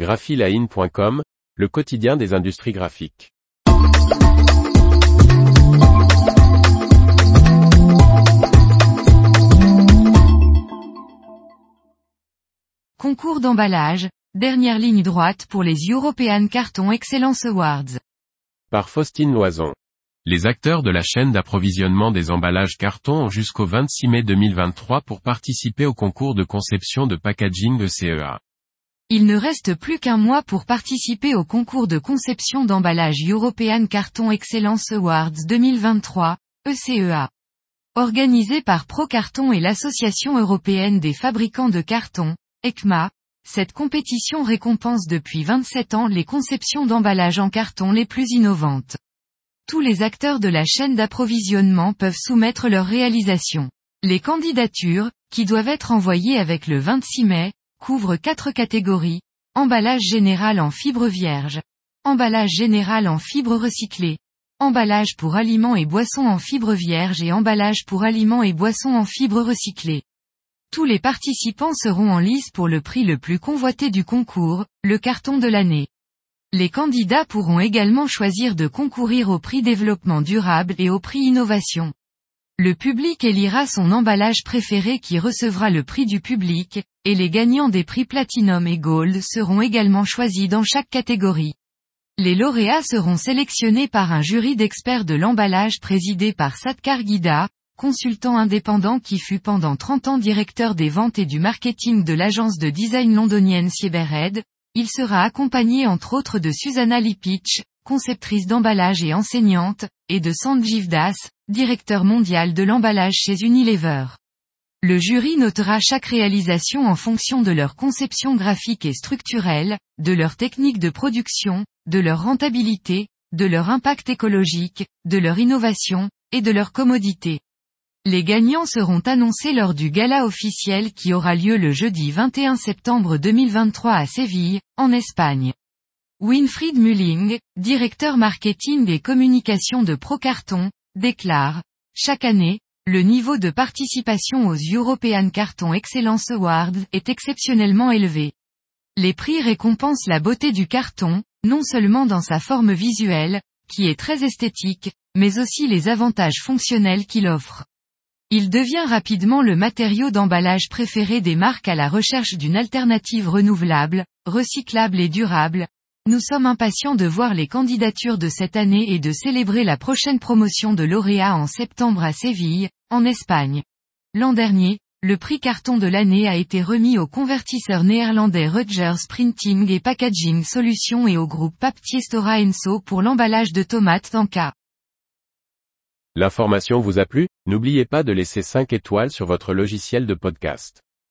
graphiline.com, le quotidien des industries graphiques. Concours d'emballage, dernière ligne droite pour les European Carton Excellence Awards. Par Faustine Loison. Les acteurs de la chaîne d'approvisionnement des emballages carton ont jusqu'au 26 mai 2023 pour participer au concours de conception de packaging de CEA. Il ne reste plus qu'un mois pour participer au concours de conception d'emballage European Carton Excellence Awards 2023, ECEA. Organisé par ProCarton et l'Association européenne des fabricants de carton, ECMA, cette compétition récompense depuis 27 ans les conceptions d'emballage en carton les plus innovantes. Tous les acteurs de la chaîne d'approvisionnement peuvent soumettre leurs réalisations. Les candidatures, qui doivent être envoyées avec le 26 mai, couvre quatre catégories, emballage général en fibre vierge, emballage général en fibre recyclée, emballage pour aliments et boissons en fibre vierge et emballage pour aliments et boissons en fibre recyclée. Tous les participants seront en lice pour le prix le plus convoité du concours, le carton de l'année. Les candidats pourront également choisir de concourir au prix développement durable et au prix innovation. Le public élira son emballage préféré qui recevra le prix du public, et les gagnants des prix Platinum et Gold seront également choisis dans chaque catégorie. Les lauréats seront sélectionnés par un jury d'experts de l'emballage présidé par Satkar Gida, consultant indépendant qui fut pendant 30 ans directeur des ventes et du marketing de l'agence de design londonienne Sieberhead. Il sera accompagné entre autres de Susanna Lipich, conceptrice d'emballage et enseignante, et de Sanjiv Das, directeur mondial de l'emballage chez Unilever. Le jury notera chaque réalisation en fonction de leur conception graphique et structurelle, de leur technique de production, de leur rentabilité, de leur impact écologique, de leur innovation, et de leur commodité. Les gagnants seront annoncés lors du gala officiel qui aura lieu le jeudi 21 septembre 2023 à Séville, en Espagne. Winfried Mulling, directeur marketing et communication de Procarton, déclare, Chaque année, le niveau de participation aux European Carton Excellence Awards est exceptionnellement élevé. Les prix récompensent la beauté du carton, non seulement dans sa forme visuelle, qui est très esthétique, mais aussi les avantages fonctionnels qu'il offre. Il devient rapidement le matériau d'emballage préféré des marques à la recherche d'une alternative renouvelable, recyclable et durable, nous sommes impatients de voir les candidatures de cette année et de célébrer la prochaine promotion de lauréats en septembre à Séville, en Espagne. L'an dernier, le prix carton de l'année a été remis au convertisseur néerlandais Rutgers Printing et Packaging Solutions et au groupe Papetier Stora Enso pour l'emballage de tomates en. L'information vous a plu? N'oubliez pas de laisser 5 étoiles sur votre logiciel de podcast.